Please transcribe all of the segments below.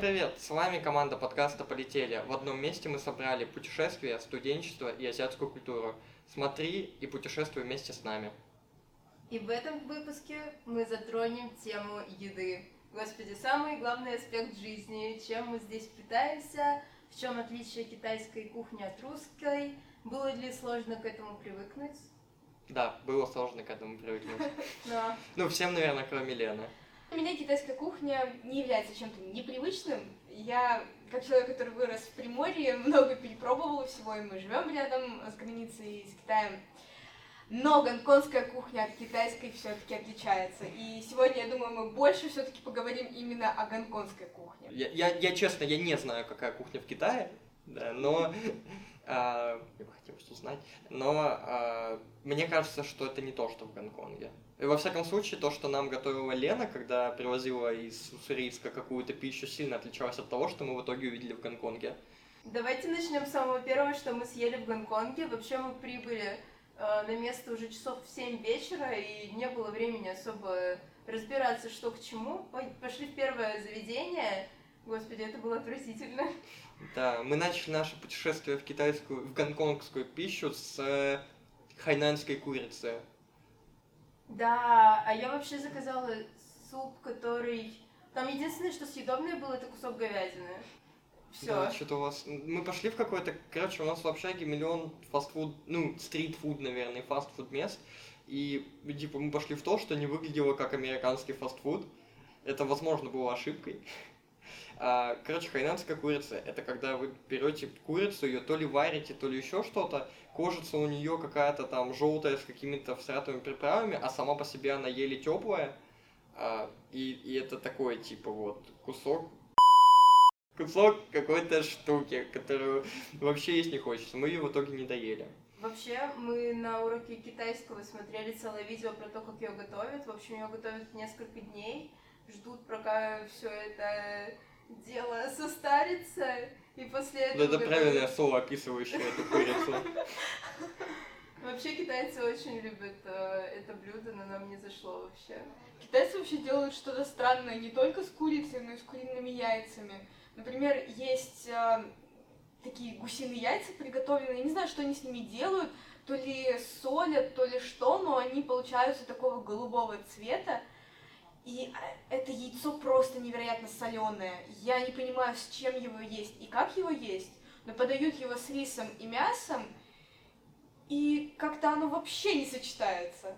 привет! С вами команда подкаста «Полетели». В одном месте мы собрали путешествия, студенчество и азиатскую культуру. Смотри и путешествуй вместе с нами. И в этом выпуске мы затронем тему еды. Господи, самый главный аспект жизни, чем мы здесь питаемся, в чем отличие китайской кухни от русской, было ли сложно к этому привыкнуть? Да, было сложно к этому привыкнуть. Ну, всем, наверное, кроме Лены. Для меня китайская кухня не является чем-то непривычным. Я, как человек, который вырос в Приморье, много перепробовала всего, и мы живем рядом с границей с Китаем. Но гонконгская кухня от китайской все-таки отличается. И сегодня, я думаю, мы больше все-таки поговорим именно о гонконгской кухне. Я, я, я, честно, я не знаю, какая кухня в Китае, да, но а, я бы хотел что узнать, но а, мне кажется, что это не то, что в Гонконге. И во всяком случае, то, что нам готовила Лена, когда привозила из Уссурийска какую-то пищу, сильно отличалось от того, что мы в итоге увидели в Гонконге. давайте начнем с самого первого, что мы съели в Гонконге. Вообще мы прибыли э, на место уже часов в 7 вечера, и не было времени особо разбираться, что к чему. Пошли в первое заведение. Господи, это было отвратительно. Да, мы начали наше путешествие в китайскую, в гонконгскую пищу с э, хайнанской курицы. Да, а я вообще заказала суп, который... Там единственное, что съедобное было, это кусок говядины. Все. Да, что-то у вас... Мы пошли в какой-то... Короче, у нас в общаге миллион фастфуд... Ну, стритфуд, наверное, фастфуд мест. И, типа, мы пошли в то, что не выглядело как американский фастфуд. Это, возможно, было ошибкой. А, Короче, хайнанская курица – это когда вы берете курицу, ее то ли варите, то ли еще что-то, кожица у нее какая-то там желтая с какими-то всратыми приправами, а сама по себе она еле теплая. И, и это такой, типа, вот, кусок кусок какой-то штуки, которую вообще есть не хочется. Мы ее в итоге не доели. Вообще, мы на уроке китайского смотрели целое видео про то, как ее готовят. В общем, ее готовят несколько дней. Ждут, пока все это дело состарится. И после этого... Ну, это правильное слово, описывающее эту курицу. Вообще, китайцы очень любят э, это блюдо, но нам не зашло вообще. Китайцы вообще делают что-то странное не только с курицей, но и с куриными яйцами. Например, есть э, такие гусиные яйца приготовленные, я не знаю, что они с ними делают, то ли солят, то ли что, но они получаются такого голубого цвета. И э, это яйцо просто невероятно соленое. Я не понимаю, с чем его есть и как его есть, но подают его с рисом и мясом, и как-то оно вообще не сочетается.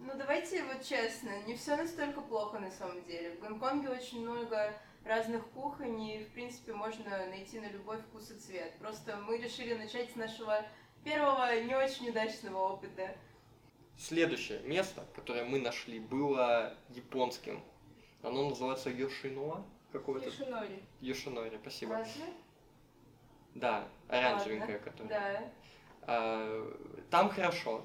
Ну, давайте вот честно, не все настолько плохо на самом деле. В Гонконге очень много разных кухонь, и, в принципе, можно найти на любой вкус и цвет. Просто мы решили начать с нашего первого не очень удачного опыта. Следующее место, которое мы нашли, было японским. Оно называется Йошинуа какое-то. Йошинори. Йошинори, спасибо. Разве? Да, оранжевенькое, которое. Да. А, Там хорошо,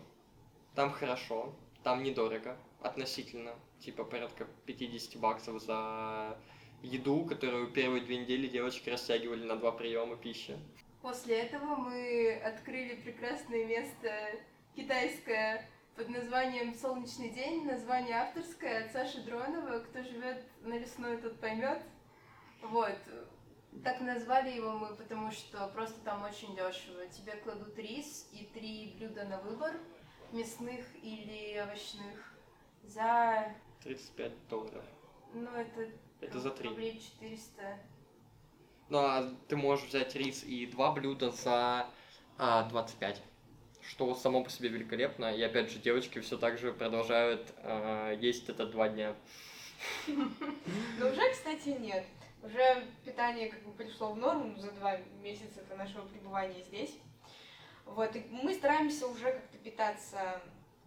там хорошо, там недорого относительно, типа порядка 50 баксов за еду, которую первые две недели девочки растягивали на два приема пищи. После этого мы открыли прекрасное место китайское под названием «Солнечный день», название авторское от Саши Дронова. Кто живет на лесной, тот поймет. Вот. Так назвали его мы, потому что просто там очень дешево. Тебе кладут рис и три блюда на выбор, мясных или овощных, за, 35 долларов. ну, это, Это за три. рублей 400. Ну, а ты можешь взять рис и два блюда за а, 25. Что само по себе великолепно. И опять же, девочки все так же продолжают а, есть это два дня. Но уже, кстати, нет. Уже питание как бы пришло в норму за два месяца нашего пребывания здесь. Вот, и мы стараемся уже как-то питаться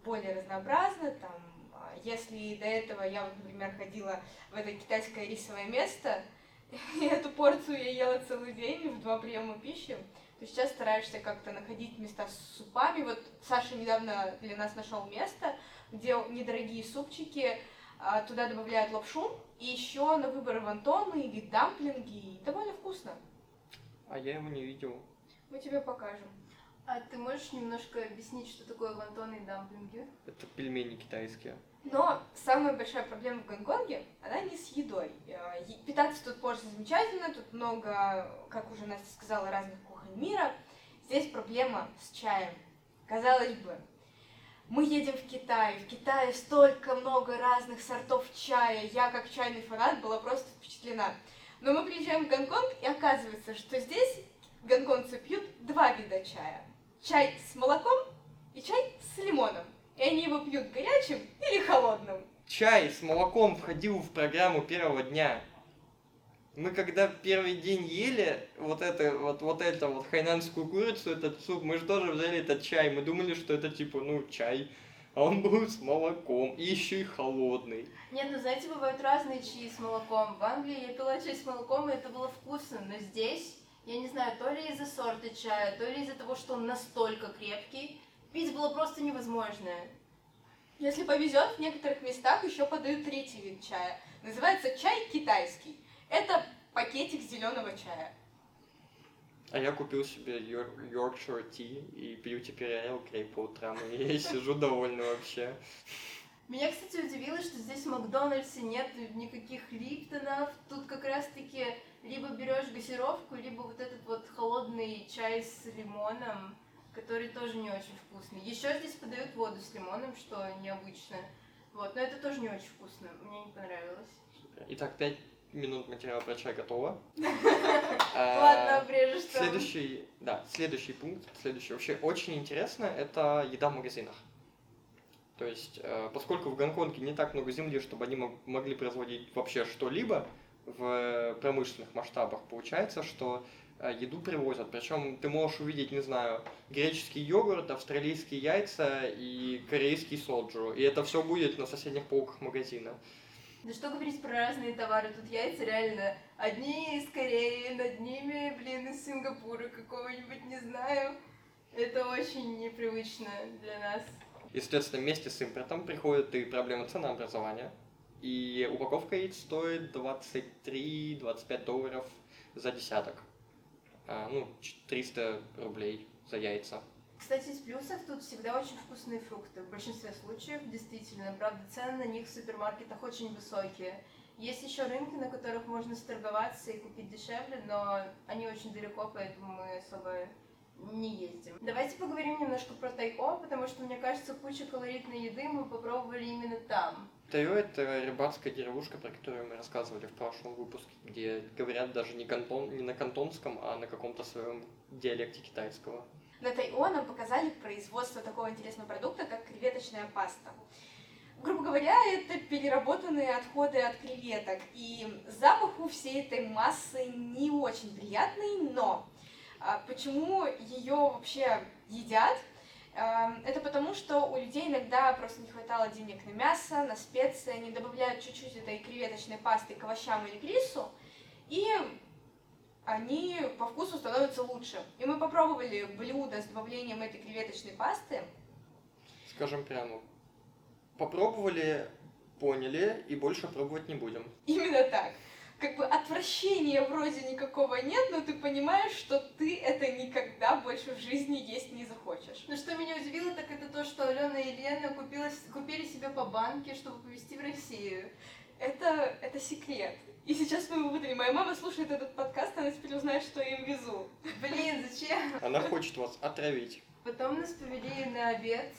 более разнообразно, там, а, если до этого я вот, например, ходила в это китайское рисовое место, и эту порцию я ела целый день в два приема пищи, то сейчас стараешься как-то находить места с супами. Вот Саша недавно для нас нашел место, где недорогие супчики, а, туда добавляют лапшу, и еще на выбор вантоны или дамплинги, и довольно вкусно. А я его не видел. Мы тебе покажем. А ты можешь немножко объяснить, что такое вантоны и дамплинги? Это пельмени китайские. Но самая большая проблема в Гонконге, она не с едой. Е- Питаться тут можно замечательно, тут много, как уже Настя сказала, разных мира. Здесь проблема с чаем. Казалось бы, мы едем в Китай, в Китае столько много разных сортов чая. Я, как чайный фанат, была просто впечатлена. Но мы приезжаем в Гонконг, и оказывается, что здесь гонконгцы пьют два вида чая. Чай с молоком и чай с лимоном. И они его пьют горячим или холодным. Чай с молоком входил в программу первого дня. Мы когда первый день ели вот это вот, вот это вот хайнанскую курицу, этот суп, мы же тоже взяли этот чай. Мы думали, что это типа, ну, чай. А он был с молоком. И еще и холодный. Нет, ну знаете, бывают разные чаи с молоком. В Англии я пила чай с молоком, и это было вкусно. Но здесь, я не знаю, то ли из-за сорта чая, то ли из-за того, что он настолько крепкий, пить было просто невозможно. Если повезет, в некоторых местах еще подают третий вид чая. Называется чай китайский. Это пакетик зеленого чая. А я купил себе Yorkshire Tea и пью теперь Royal Grey по утрам. И я сижу довольный вообще. Меня, кстати, удивило, что здесь в Макдональдсе нет никаких липтонов. Тут как раз-таки либо берешь газировку, либо вот этот вот холодный чай с лимоном, который тоже не очень вкусный. Еще здесь подают воду с лимоном, что необычно. Вот, но это тоже не очень вкусно. Мне не понравилось. Итак, пять минут материала про чай готово. А, Ладно, обрежешь. Следующий, да, следующий пункт, следующий вообще очень интересно, это еда в магазинах. То есть, э, поскольку в Гонконге не так много земли, чтобы они мог- могли производить вообще что-либо в промышленных масштабах, получается, что э, еду привозят. Причем ты можешь увидеть, не знаю, греческий йогурт, австралийские яйца и корейский соджу. И это все будет на соседних полках магазина. Да что говорить про разные товары, тут яйца реально одни из Кореи, над ними, блин, из Сингапура какого-нибудь, не знаю. Это очень непривычно для нас. И, соответственно, вместе с импортом приходит и проблема ценообразования. И упаковка яиц стоит 23-25 долларов за десяток. А, ну, ч- 300 рублей за яйца. Кстати, из плюсов тут всегда очень вкусные фрукты. В большинстве случаев, действительно. Правда, цены на них в супермаркетах очень высокие. Есть еще рынки, на которых можно сторговаться и купить дешевле, но они очень далеко, поэтому мы особо не ездим. Давайте поговорим немножко про Тайо, потому что, мне кажется, куча калорийной еды мы попробовали именно там. Тайо – это рыбацкая деревушка, про которую мы рассказывали в прошлом выпуске, где говорят даже не, кантон, не на кантонском, а на каком-то своем диалекте китайского. На Тайо показали производство такого интересного продукта, как креветочная паста. Грубо говоря, это переработанные отходы от креветок. И запах у всей этой массы не очень приятный, но а, почему ее вообще едят? А, Это потому, что у людей иногда просто не хватало денег на мясо, на специи, они добавляют чуть-чуть этой креветочной пасты к овощам или к рису, и они по вкусу становятся лучше. И мы попробовали блюдо с добавлением этой креветочной пасты. Скажем прямо, попробовали, поняли и больше пробовать не будем. Именно так. Как бы отвращения вроде никакого нет, но ты понимаешь, что ты это никогда больше в жизни есть не захочешь. Но что меня удивило, так это то, что Алена и Лена купила, купили себе по банке, чтобы повезти в Россию. Это, это секрет. И сейчас мы его выдали. Моя мама слушает этот подкаст, она теперь узнает, что я им везу. Блин, зачем? Она хочет вас отравить. Потом нас повели на обед,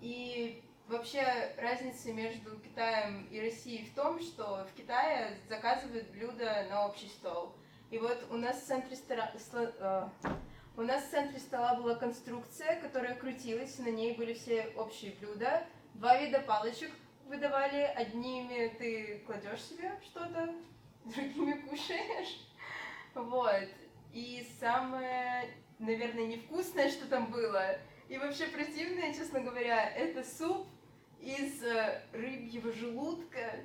и вообще разница между Китаем и Россией в том, что в Китае заказывают блюда на общий стол. И вот у нас в центре стола, сло- э, у нас в центре стола была конструкция, которая крутилась, на ней были все общие блюда. Два вида палочек выдавали, одними ты кладешь себе что-то, другими кушаешь. Вот. И самое, наверное, невкусное, что там было, и вообще противное, честно говоря, это суп из э, рыбьего желудка.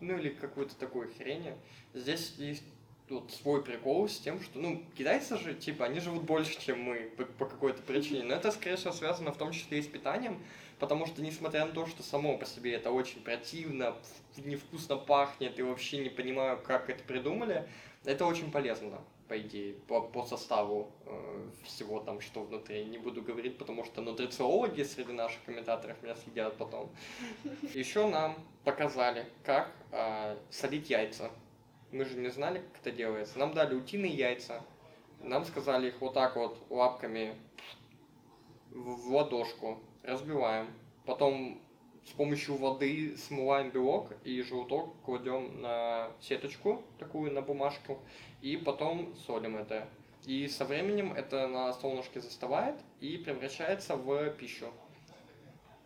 Ну или какую-то такую хрень. Здесь есть вот свой прикол с тем, что, ну, китайцы же, типа, они живут больше, чем мы по, по какой-то причине. Но это, скорее всего, связано в том числе и с питанием, потому что, несмотря на то, что само по себе это очень противно, невкусно пахнет и вообще не понимаю, как это придумали, это очень полезно, по идее, по, по составу э, всего там, что внутри. Не буду говорить, потому что нутрициологи среди наших комментаторов меня съедят потом. Еще нам показали, как э, солить яйца. Мы же не знали, как это делается. Нам дали утиные яйца. Нам сказали их вот так вот лапками в ладошку, разбиваем. Потом с помощью воды смываем белок и желток кладем на сеточку, такую на бумажку, и потом солим это. И со временем это на солнышке застывает и превращается в пищу,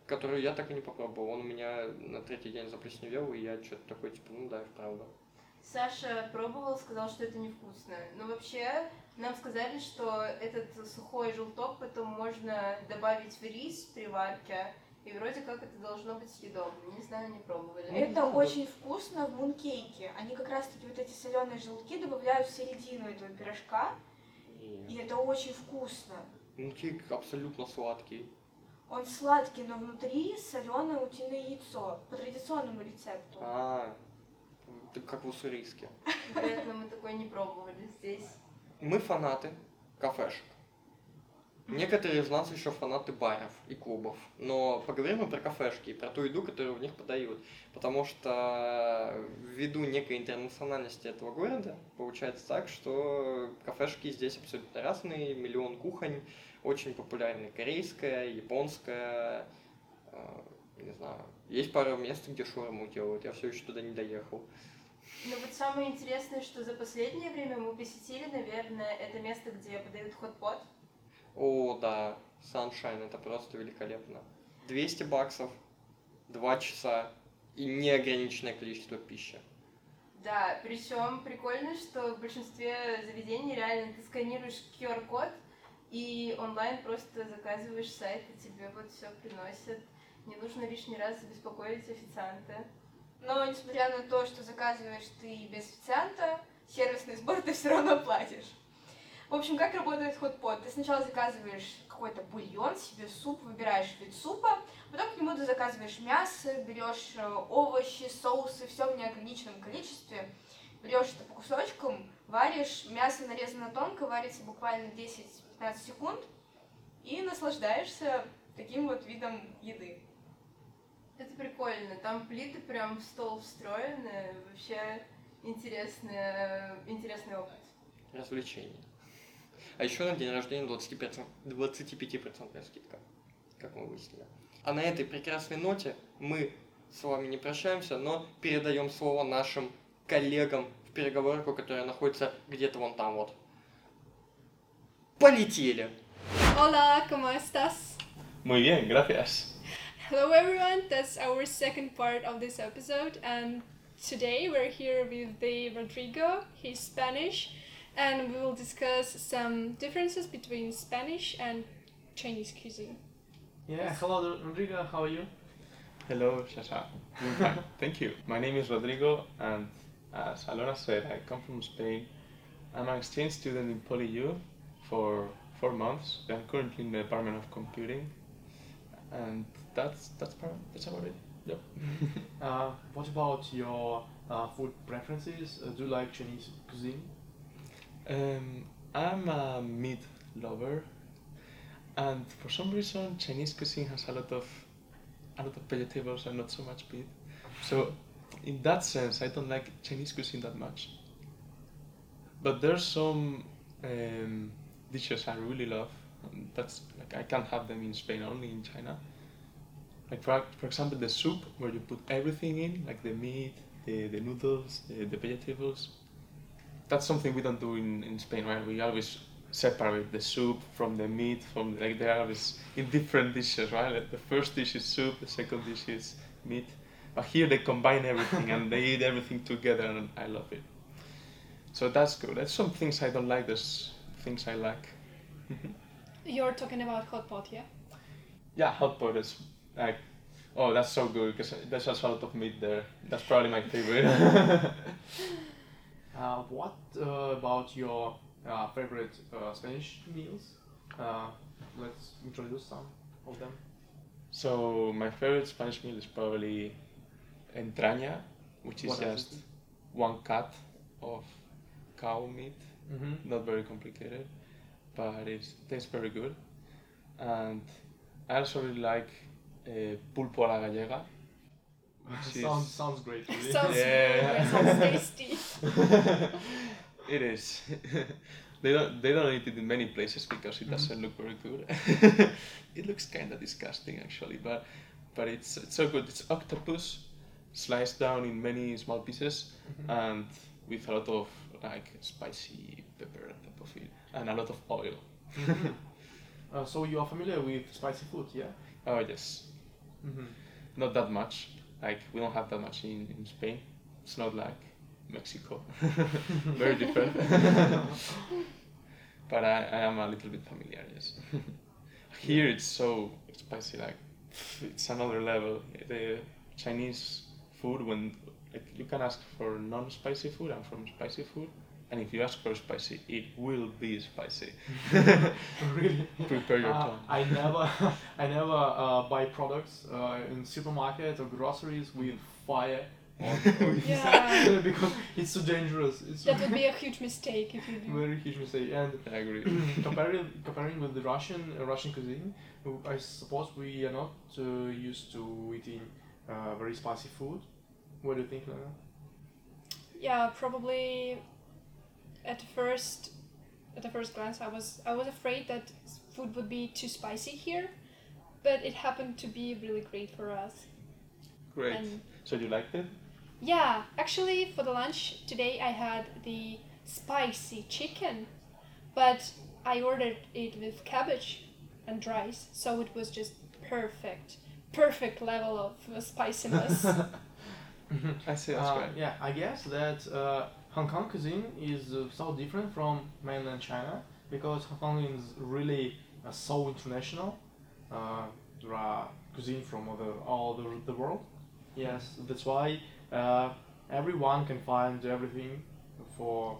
которую я так и не попробовал. Он у меня на третий день заплесневел, и я что-то такой, типа, ну да, правда. Саша пробовал, сказал, что это невкусно. Но вообще нам сказали, что этот сухой желток потом можно добавить в рис при варке, и вроде как это должно быть съедобно. Не знаю, не пробовали. Это очень вкусно в мункейке. Они как раз таки вот эти соленые желтки добавляют в середину этого пирожка, и это очень вкусно. Ну, кейк абсолютно сладкий. Он сладкий, но внутри соленое утиное яйцо по традиционному рецепту. А, ты как в уссурийске. Вероятно, мы такое не пробовали здесь. Мы фанаты кафешек. Некоторые из нас еще фанаты баров и клубов. Но поговорим мы про кафешки и про ту еду, которую в них подают. Потому что ввиду некой интернациональности этого города, получается так, что кафешки здесь абсолютно разные, миллион кухонь, очень популярны корейская, японская, э, не знаю. Есть пара мест, где шаурму делают, я все еще туда не доехал. Но вот самое интересное, что за последнее время мы посетили, наверное, это место, где подают хот-пот. О, да, Sunshine, это просто великолепно. 200 баксов, 2 часа и неограниченное количество пищи. Да, причем прикольно, что в большинстве заведений реально ты сканируешь QR-код и онлайн просто заказываешь сайт, и тебе вот все приносят. Не нужно лишний раз беспокоить официанта. Но несмотря на то, что заказываешь ты без официанта, сервисный сбор ты все равно платишь. В общем, как работает хот-пот? Ты сначала заказываешь какой-то бульон, себе суп, выбираешь вид супа, потом к нему ты заказываешь мясо, берешь э, овощи, соусы, все в неограниченном количестве, берешь это по кусочкам, варишь, мясо нарезано тонко, варится буквально 10-15 секунд, и наслаждаешься таким вот видом еды. Это прикольно. Там плиты прям в стол встроены. Вообще интересный, интересный опыт. Развлечение. А еще на день рождения 25%, 25% скидка, как мы выяснили. А на этой прекрасной ноте мы с вами не прощаемся, но передаем слово нашим коллегам в переговорку, которая находится где-то вон там вот. Полетели! Hola, ¿cómo estás? Muy bien, gracias. Hello, everyone. That's our second part of this episode, and today we're here with the Rodrigo. He's Spanish, and we will discuss some differences between Spanish and Chinese cuisine. Yeah, hello Rodrigo, how are you? Hello, Shasha. Thank you. My name is Rodrigo, and as Alona said, I come from Spain. I'm an exchange student in PolyU for four months. I'm currently in the Department of Computing, and that's that's part, that's about it. Yep. Uh, what about your uh, food preferences? Uh, do you like Chinese cuisine? Um, I'm a meat lover, and for some reason, Chinese cuisine has a lot of a lot of vegetables and not so much meat. So, in that sense, I don't like Chinese cuisine that much. But there's some um, dishes I really love. and That's like I can't have them in Spain, only in China. Like for, for example, the soup where you put everything in, like the meat, the, the noodles, the, the vegetables. That's something we don't do in, in Spain, right? We always separate the soup from the meat, from like they are always in different dishes, right? Like the first dish is soup, the second dish is meat. But here they combine everything and they eat everything together, and I love it. So that's good. There's some things I don't like. There's things I like. You're talking about hot pot, yeah? Yeah, hot pot is like, oh, that's so good because there's just a lot of meat there. That's probably my favorite. Uh, what uh, about your uh, favorite uh, Spanish meals? Uh, let's introduce some of them. So my favorite Spanish meal is probably entraña, which is What is just one cut of cow meat. Mm-hmm. Not very complicated, but it tastes very good. And I also really like uh, pulpo a la gallega, which is sounds sounds great. Really. sounds, Yeah. yeah, sounds tasty. it is. they don't they don't eat it in many places because Mm-hmm. it doesn't look very good. it looks kind of disgusting actually, but but it's it's so good. It's octopus sliced down in many small pieces Mhm. and with a lot of like spicy pepper on top of it and a lot of oil. Mhm. uh, so you are familiar with spicy food, yeah? Oh yes, Mm-hmm. not that much. Like we don't have that much in, in Spain. It's not like Mexico. Very different. but I, I am a little bit familiar, yes. Here it's so spicy, like it's another level. The Chinese food, when like you can ask for non-spicy food and from spicy food, and if you ask for spicy, it will be spicy. really? Prepare your Uh, tongue. I never, I never uh, buy products uh, in supermarket or groceries with fire on, on Yeah. because it's so dangerous. It's That would be a huge mistake if you do. very huge mistake. And I agree. comparing comparing with the Russian uh, Russian cuisine, I suppose we are not uh, used to eating uh, very spicy food. What do you think, Lena? Yeah, probably at the first at the first glance I was I was afraid that food would be too spicy here, but it happened to be really great for us. Great. And So you liked it? yeah, actually for the lunch today I had the spicy chicken, but I ordered it with cabbage and rice, so it was just perfect, perfect level of uh, spiciness. I see. That's Uh, right. Yeah, I guess that uh, Hong Kong cuisine is uh, so different from mainland China because Hong Kong is really uh, so international. Uh, there are cuisine from other all the, the world. Yes, that's why uh, everyone can find everything for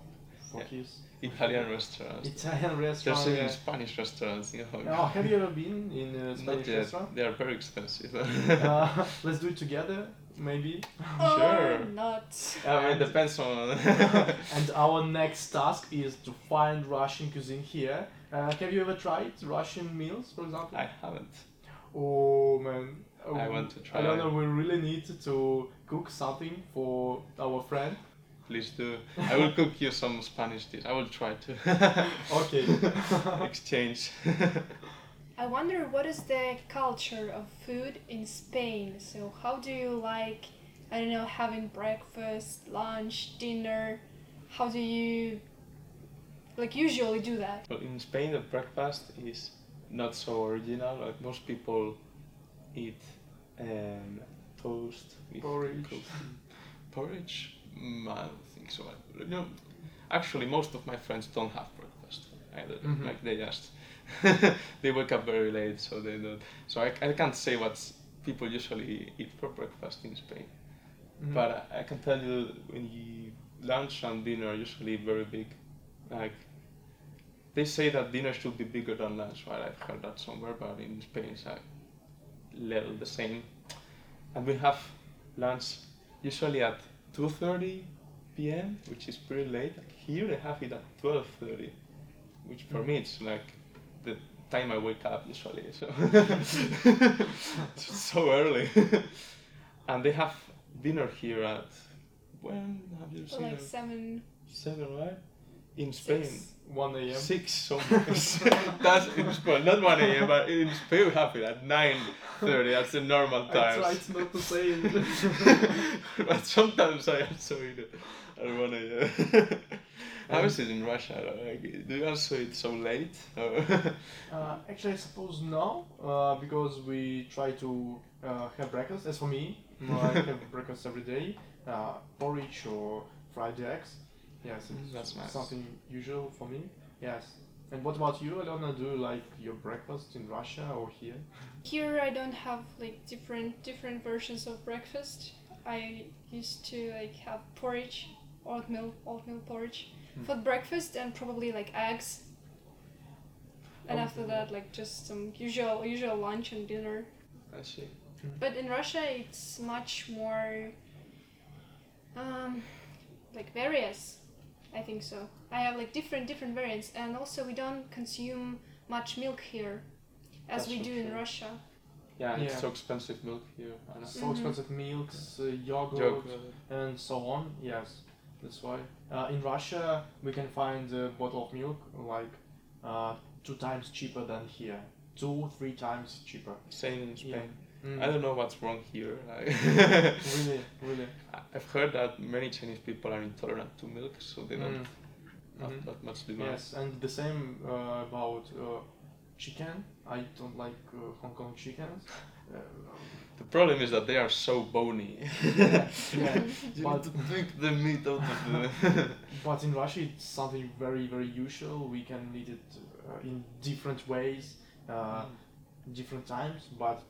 for Yeah. his Italian restaurants. Italian There's even yeah. Spanish restaurants in Hong Oh, have you ever been in a Not Spanish yet. restaurant? They are very expensive. Uh, let's do it together, maybe. Sure. Not. I mean, it depends on. and our next task is to find Russian cuisine here. Uh, have you ever tried Russian meals, for example? I haven't. Oh man. Oh, I want to try. I don't know. We really need to cook something for our friend. Please do. I will cook you some Spanish dish. I will try to Okay. exchange. I wonder what is the culture of food in Spain. So how do you like I don't know having breakfast, lunch, dinner? How do you like usually do that? Well, in Spain, the breakfast is not so original. Like most people eat um, toast with Porridge. coffee. Porridge? Mm, I don't think so. You know, actually, most of my friends don't have breakfast either. Mhm. Like they just they wake up very late, so they don't. So I, I can't say what people usually eat for breakfast in Spain. Mhm. But I, I can tell you when you lunch and dinner are usually very big. Like they say that dinner should be bigger than lunch, right? I've heard that somewhere, but in Spain it's like little the same. And we have lunch usually at two thirty p.m., which is pretty late. Like Here they have it at twelve thirty, which for me it's like the time I wake up usually. So so early. and they have dinner here at when have you seen like it? seven, Seven, right? In Spain. six. 1 a.m. Six, so that's in Spain, not 1 a.m., but in Spain we have it at 9.30, that's the normal time. I time. tried not to say it. but sometimes I also eat it at 1 a.m. How is it in Russia? Like, do you also eat so late? Uh, actually, I suppose no, uh, because we try to uh, have breakfast. As for me, I have breakfast every day, uh, porridge or fried eggs. Yes, Mm, it's that's nice. something usual for me. Yes. And what about you, Alona? Do you like your breakfast in Russia or here? Here I don't have like different different versions of breakfast. I used to like have porridge oatmeal oatmeal porridge. For breakfast and probably like eggs. And Oh. after that, like just some usual usual lunch and dinner. I see. But in Russia, it's much more um, like various. I think so. I have like different different variants, and also we don't consume much milk here, as That's we so do in. Russia. Yeah, and it's so expensive milk here. I know. So Mhm. expensive milks, uh, yogurt, Yogurt. and so on. Yes, that's why. Uh, in Russia, we can find a bottle of milk like uh, two times cheaper than here. Two, three times cheaper. Same in Spain. Yeah. Mm. I don't know what's wrong here. Like, Really, really. I've heard that many Chinese people are intolerant to milk, so they don't Mm. have Mhm. that much demand. Yes, and the same uh, about uh, chicken. I don't like uh, Hong Kong chickens. Uh, The problem is that they are so bony. yeah, yeah. you But- need to drink the meat out of the. But in Russia, it's something very, very usual. We can eat it uh, in different ways, uh, different times. But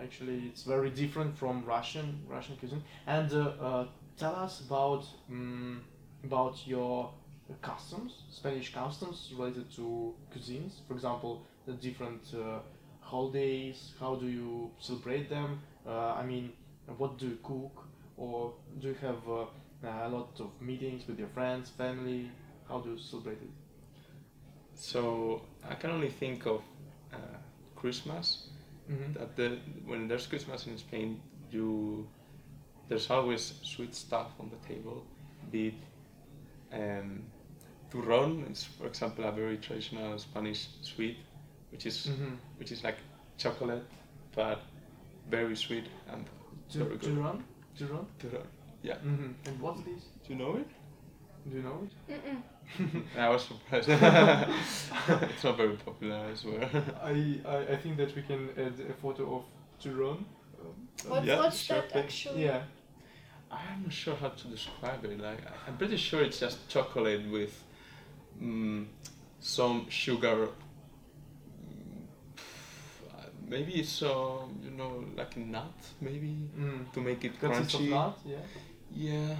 actually, it's very different from Russian Russian cuisine. And uh, uh, tell us about um, about your customs, Spanish customs related to cuisines. For example, the different uh, holidays. How do you celebrate them? Uh, I mean, what do you cook, or do you have uh, a lot of meetings with your friends, family. How do you celebrate it? so I can only think of uh, Christmas. Mm-hmm. That the when there's Christmas in Spain, you there's always sweet stuff on the table. Be it um, turrón is, for example, a very traditional Spanish sweet, which is Mm-hmm. which is like chocolate, but very sweet and To, very good. run? To run? Turrón. Yeah. Mm-hmm. And what's this? Do you know it? Do you know it? Mm-mm. I was surprised. it's not very popular, I swear. I, I, I think that we can add a photo of Turon. What, Yeah, what's sure that thing. actually? Yeah. I'm not sure how to describe it. Like I- I'm pretty sure it's just chocolate with mm, some sugar. Maybe some, you know, like a nut, maybe Mm. to make it Consists of crunchy. nut, yeah. Yeah,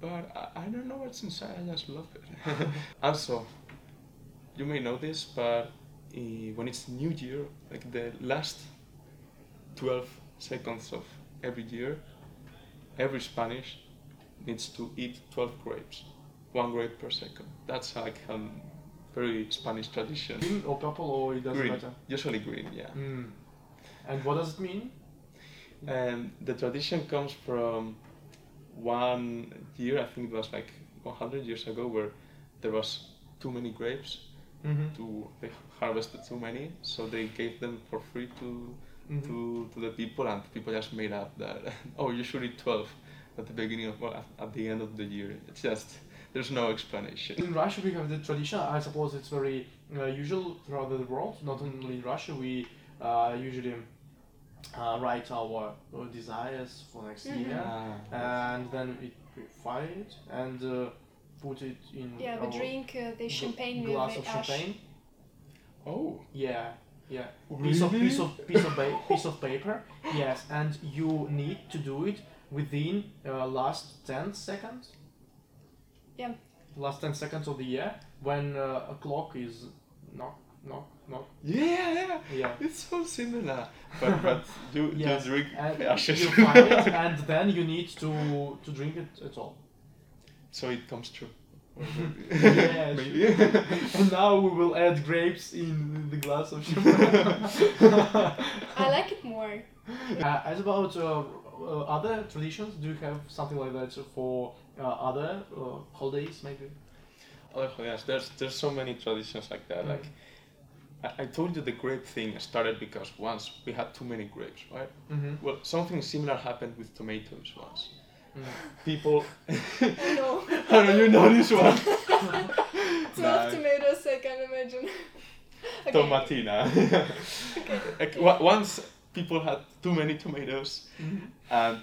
but I, I don't know what's inside. I just love it. also, you may know this, but uh, when it's New Year, like the last 12 seconds of every year, every Spanish needs to eat 12 grapes, one grape per second. That's like a very Spanish tradition. Green or purple or it doesn't Green, matter? usually green, yeah. Mm. And what does it mean? And the tradition comes from one year, I think it was like 100 years ago, where there was too many grapes. Mm-hmm. To they harvested too many, so they gave them for free to Mm-hmm. to, to the people, and people just made up that oh you should eat 12 at the beginning of well at, at the end of the year. It's just there's no explanation. In Russia, we have the tradition. I suppose it's very uh, usual throughout the world. Not only in Russia, we uh, usually uh, write our uh, desires for next Mhm. year, Ah, and then we we file it and uh, put it in Yeah, we drink uh, the gl- champagne glass with of the ash. champagne. oh, Yeah, yeah. Piece of piece of piece of ba- piece of paper. Yes, and you need to do it within uh, last ten seconds. Yeah. Last ten seconds of the year when uh, a clock is knock knock knock. yeah, yeah, Yeah. it's so similar. But but you Yes, you drink And ashes. you find it, and then you need to to drink it at all. so it comes true. Yeah, Maybe. and now we will add grapes in the glass of champagne. I like it more. Uh, as about uh, uh, other traditions, do you have something like that for uh, other uh, holidays, maybe? Oh yes, there's there's so many traditions like that. Like I, I told you, the grape thing started because once we had too many grapes, right? Mm-hmm. Well, something similar happened with tomatoes once. Mm. People, no, how do you know this one? 12 tomatoes, I can imagine. okay. Tomatina. like, wa- once people had too many tomatoes, and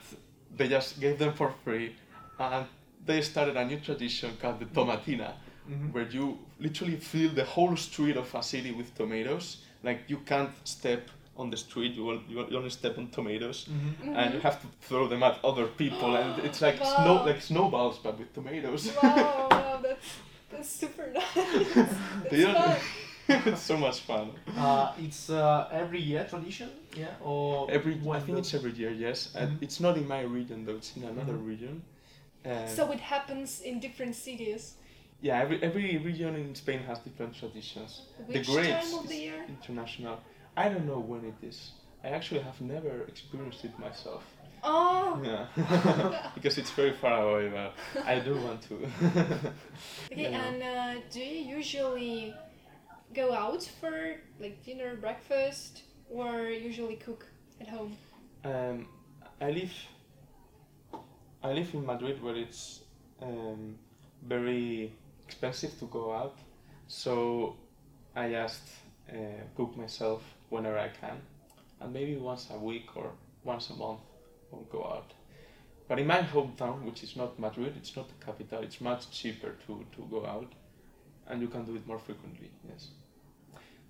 they just gave them for free, and they started a new tradition called the tomatina. Mm-hmm. where you literally fill the whole street of a city with tomatoes. Like you can't step on the street, you, will, you only step on tomatoes, Mm-hmm. and you have to throw them at other people, and it's like snow like snowballs, but with tomatoes. Wow, wow, that's that's super nice. That's They don't- fun. it's so much fun. Uh, it's uh, every year tradition, yeah, or Every, I think the- it's every year, yes. And Mhm. it's not in my region though; it's in another Mhm. region. And So it happens in different cities. yeah, every every region in Spain has different traditions. Which grapes time of the is year? International. I don't know when it is. I actually have never experienced it myself. Oh, Yeah, because it's very far away, but I do want to. okay. Yeah. And uh, do you usually go out for like dinner, breakfast, or usually cook at home? Um, I live. I live in Madrid, where it's um, very expensive to go out, so I just uh, cook myself whenever I can, and maybe once a week or once a month I'll go out. But in my hometown, which is not Madrid, it's not the capital. It's much cheaper to, to go out, and you can do it more frequently. Yes.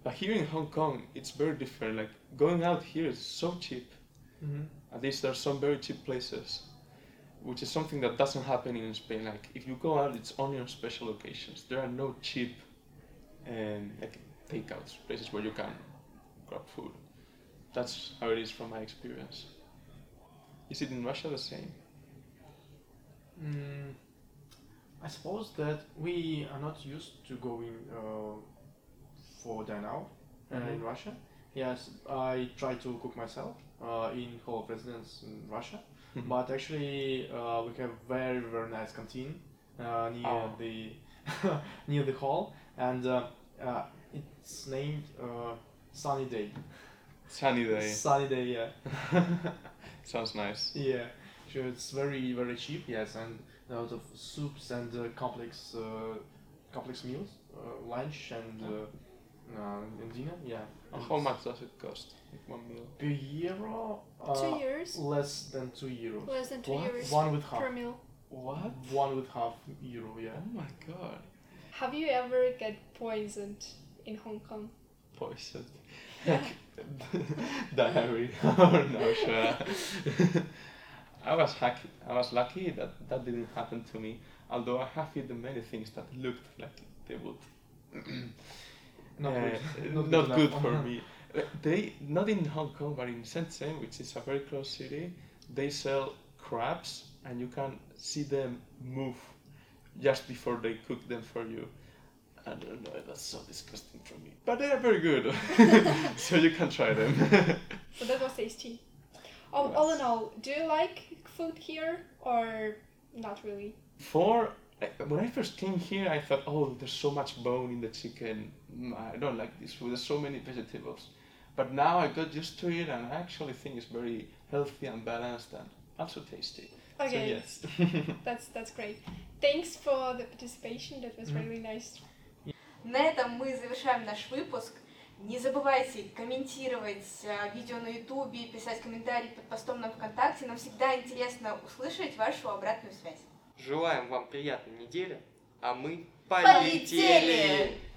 But here in Hong Kong, it's very different. Like going out here is so cheap. Mhm. At least there are some very cheap places, which is something that doesn't happen in Spain. Like if you go out, it's only on special occasions. There are no cheap, um, like takeouts, places where you can grab food. That's how it is from my experience. Is it in Russia the same? Mm, I suppose that we are not used to going uh, for out uh, in Mhm. Russia. Yes, I try to cook myself uh, in hall of residence in Russia, Mhm. but actually uh, we have very very nice canteen uh, near Oh. the near the hall, and uh, uh, it's named uh, Sunny Day. Sunny day. Sunny Day, yeah. Sounds nice. Yeah, sure. It's very very cheap. Yes, and a lot of soups and uh, complex uh, complex meals, uh, lunch and uh, uh, and dinner. Yeah. And how much does it cost? Like one meal? Per euro? Uh, two years, Less than two euros. less than two what? euros One with half. per meal. What? One with half euro. Yeah. Oh my god. Have you ever get poisoned in Hong Kong? Poisoned. Yeah. Diary or nausea. I was happy. I was lucky that that didn't happen to me. Although I have eaten many things that looked like they would. Not uh, good. not, good enough. for me. Uh, They not in Hong Kong, but in Shenzhen, which is a very close city, they sell crabs, and you can see them move just before they cook them for you. I don't know, that's so disgusting for me. But they are very good, so you can try them. So that was tasty. Oh, all in all, do you like food here or not really? For like, when I first came here, I thought, oh, there's so much bone in the chicken. Mm, I don't like this food. There's so many vegetables. But now I got used to it, and I actually think it's very healthy and balanced and also tasty. Okay, So yes. that's that's great. Thanks for the participation. That was Mhm. really nice. На этом мы завершаем наш выпуск. Не забывайте комментировать э, видео на ютубе, писать комментарии под постом на ВКонтакте. Нам всегда интересно услышать вашу обратную связь. Желаем вам приятной недели, а мы Полетели!